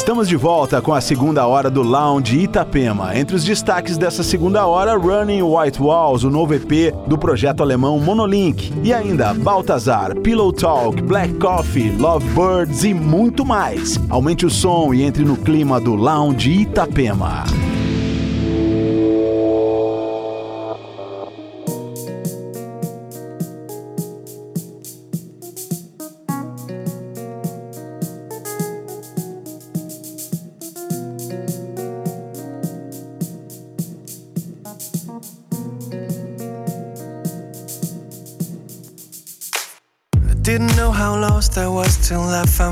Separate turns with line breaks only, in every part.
Estamos de volta com a segunda hora do Lounge Itapema. Entre os destaques dessa segunda hora, Running White Walls, o novo EP do projeto alemão Monolink. E ainda Baltazar, Pillow Talk, Black Coffee, Lovebirds e muito mais. Aumente o som e entre no clima do Lounge Itapema.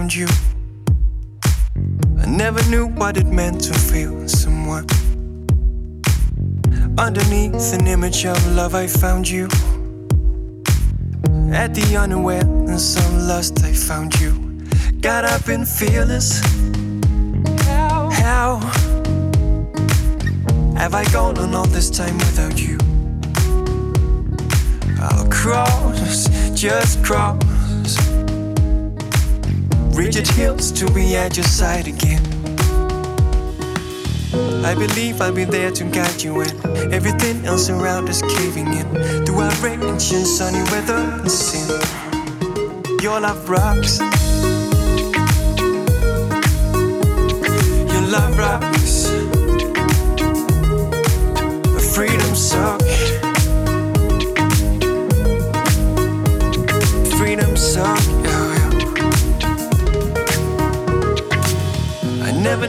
I found you. I never knew what it meant to feel someone. Underneath an image of love, I found you. At the unawareness of lust, I found you. Got up and fearless. How? How have I gone on all this time without you? I'll cross, just cross rigid hills to be at your side again. I believe I'll be there to guide you when everything else around is caving in. Through outrage and sunny weather and sin, your love rocks.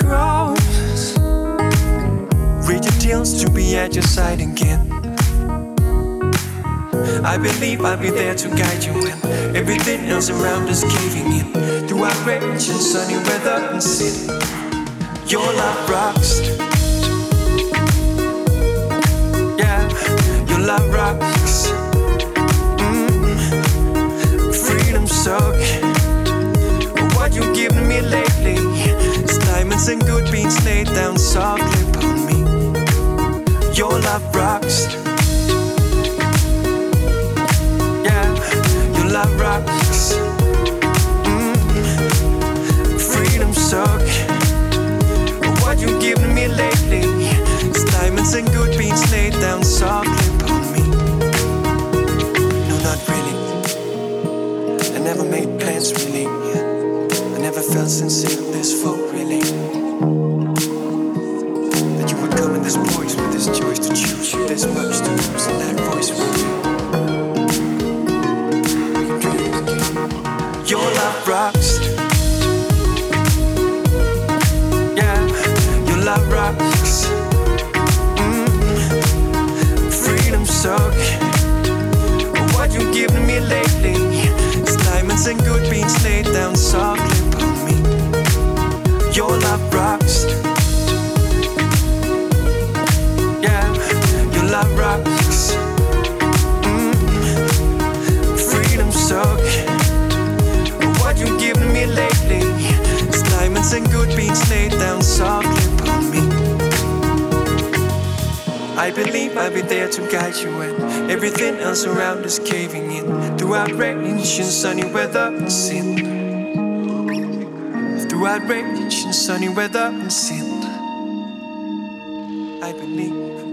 cross. Read your deals to be at your side again. I believe I'll be there to guide you when everything else around is caving in. Through our outrage and sunny weather and sin, your love rocks. Yeah, your love rocks. Mm. Freedom suck. What you giving me? And good beans laid down softly upon me. Your love rocks. Yeah, your love rocks. Mm. Freedom suck. What you giving me lately? It's diamonds and good beans laid down softly upon me. No, not really. I never made plans really. I never felt sincere this full really. Your love rocks. Yeah, your love rocks. Freedom. What you me lately? Diamonds and good beans laid down softly your love rocks. And good beans laid down softly upon me. I believe I'll be there to guide you when everything else around is caving in. Throughout rain and sunny weather and sin throughout rage and sunny weather and sin.
Lounge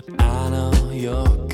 the universe to love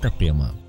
Itapema.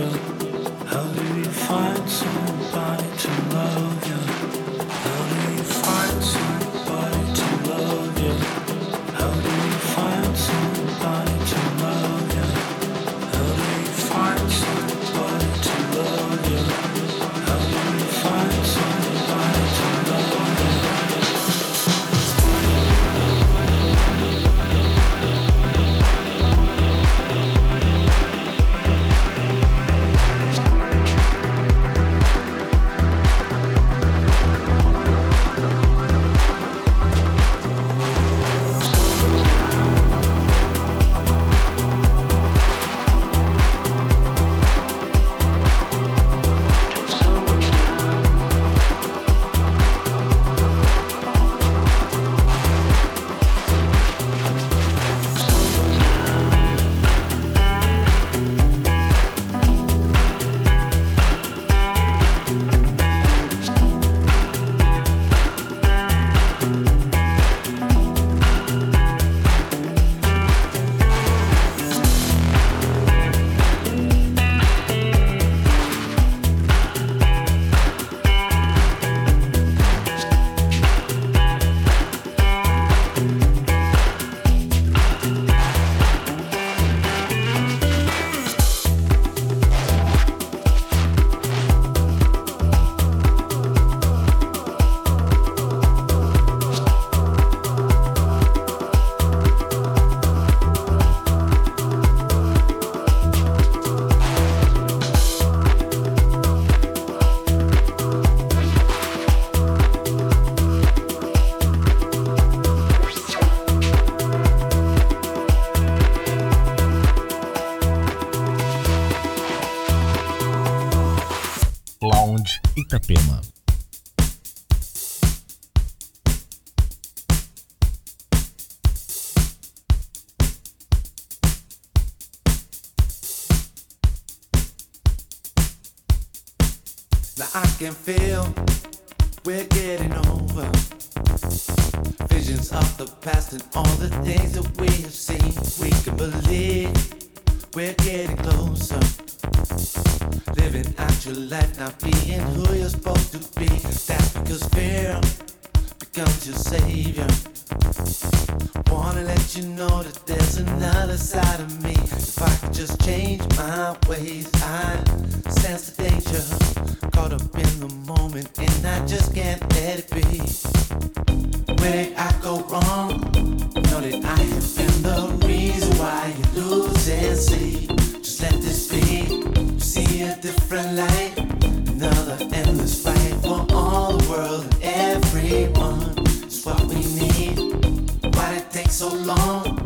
You?
Up.
Now I can feel we're getting over. Visions of the past and all the things that we have seen. We can believe we're getting closer. Living out your life, not being who you're supposed to be. That's because fear becomes your savior. Wanna let you know that there's another side of me. If I could just change my ways, I'd sense the danger. Caught up in the moment, and I just can't let it be. When did I go wrong? Know that I have been the reason why you lose and see. Just let this be see a different light. Another endless fight for all the world and everyone is what we need. Why did it take so long?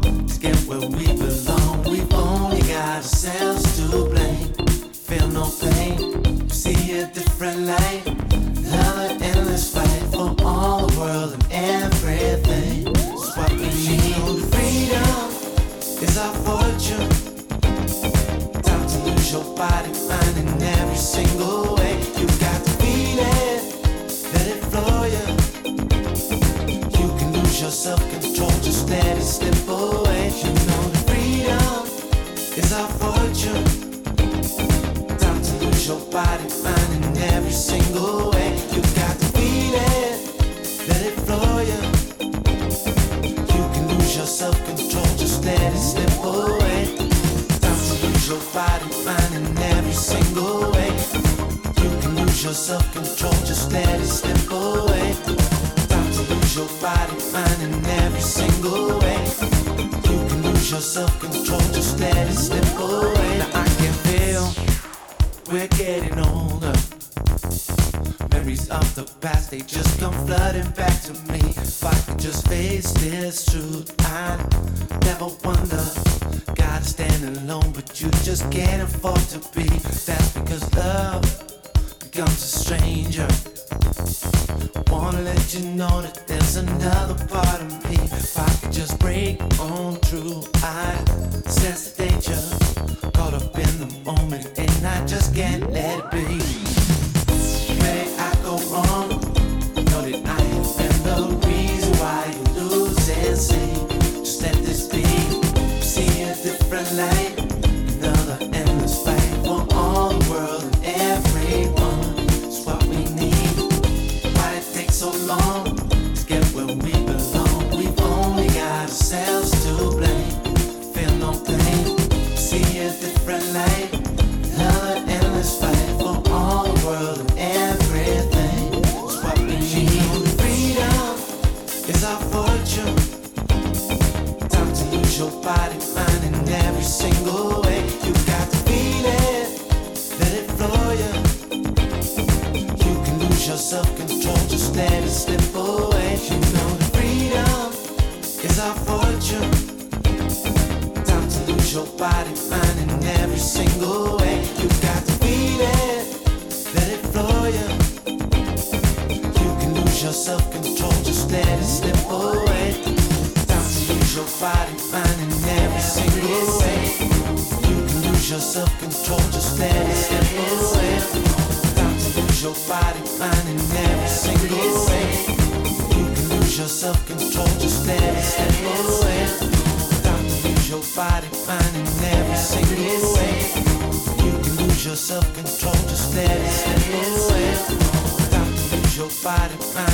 is our fortune. Time to lose your body, mind, and every single got fine in every single way. You can lose your self control, just let it slip away. Got to lose your body, mind.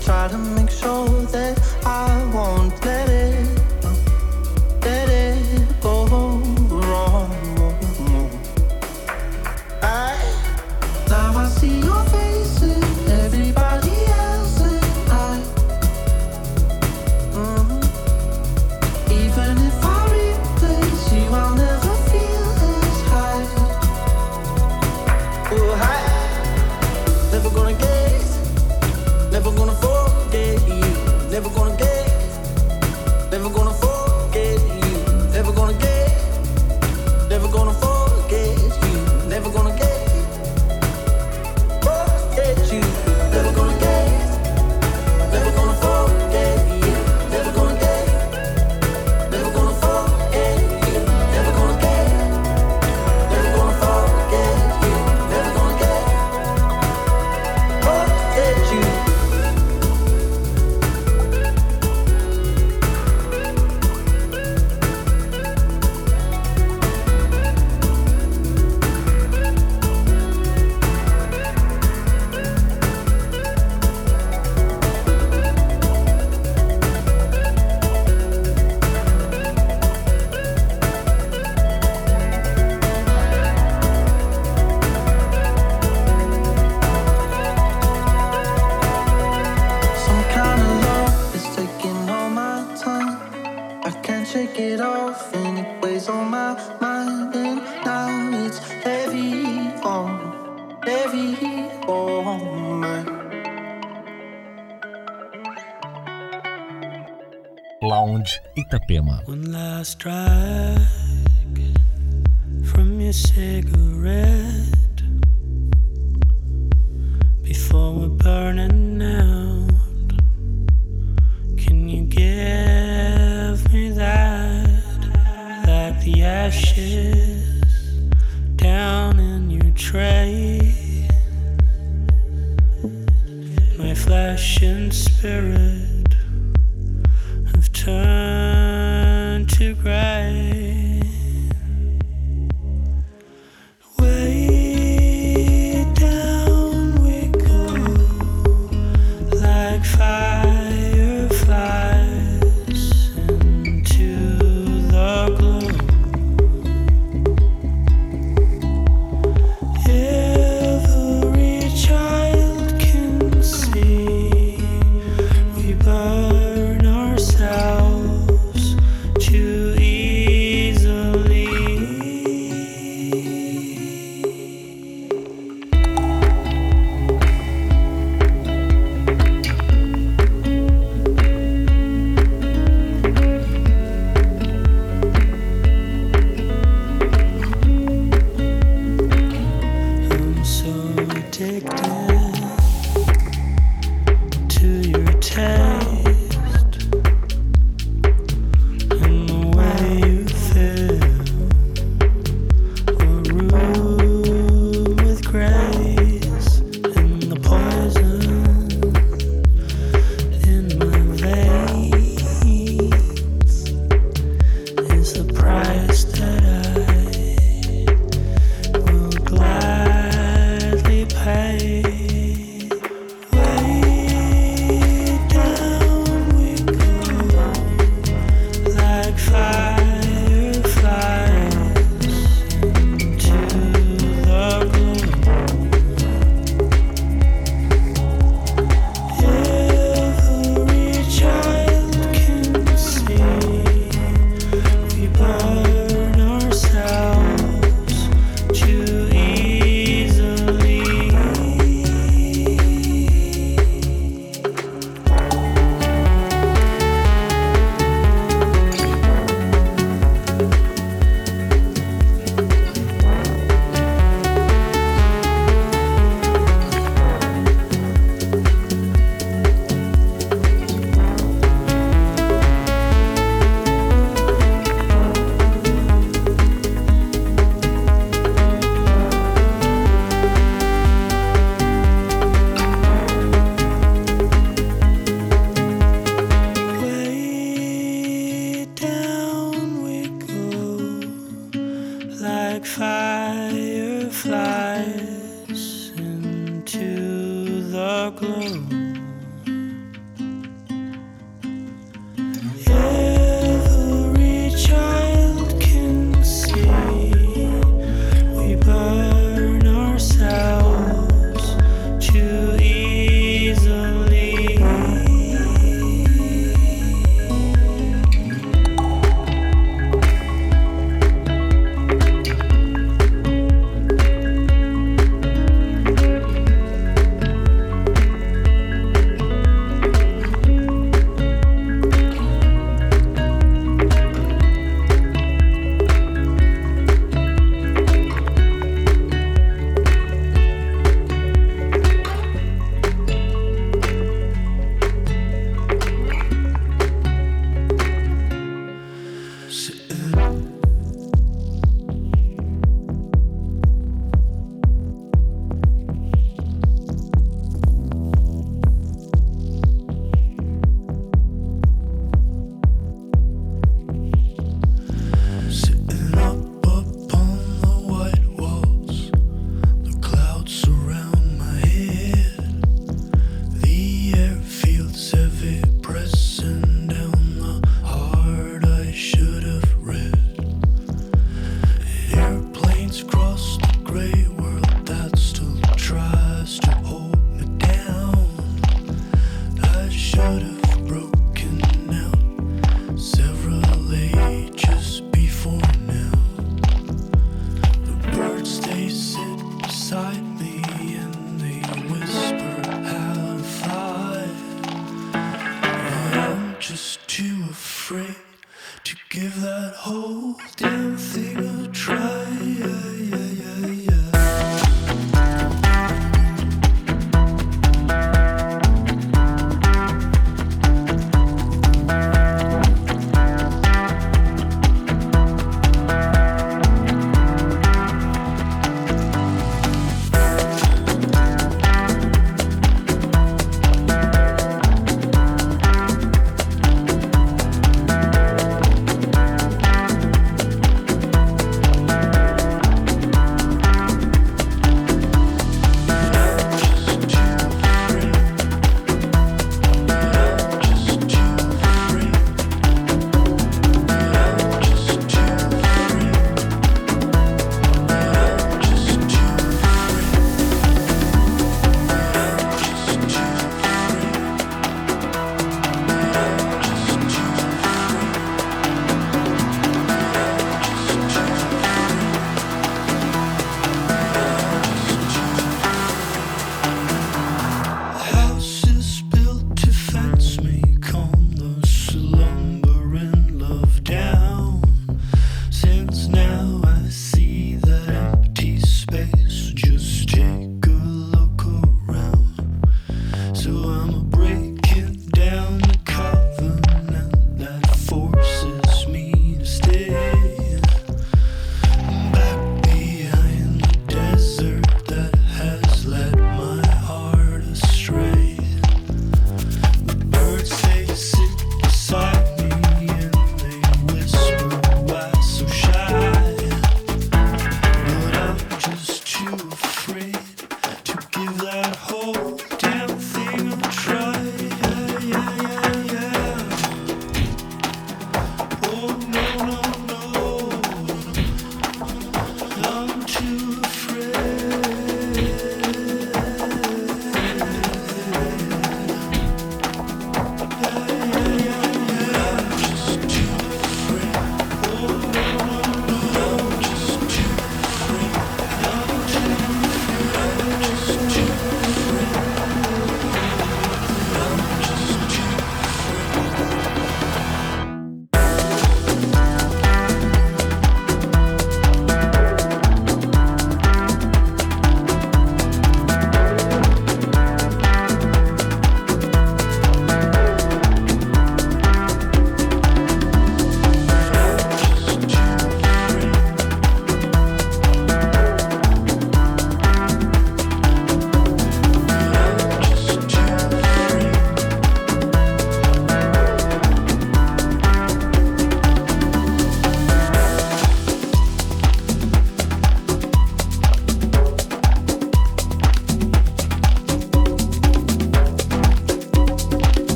try to make Lounge
Itapema.
One last strike from your cigarette before we're burning out. Can you give me that, like the ashes down in your tray? My flesh and spirit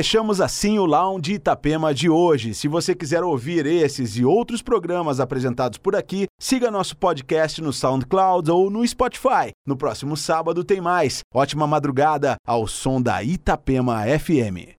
fechamos assim o Lounge Itapema de hoje. Se você quiser ouvir esses e outros programas apresentados por aqui, siga nosso podcast no SoundCloud ou no Spotify. No próximo sábado tem mais. Ótima madrugada ao som da Itapema FM.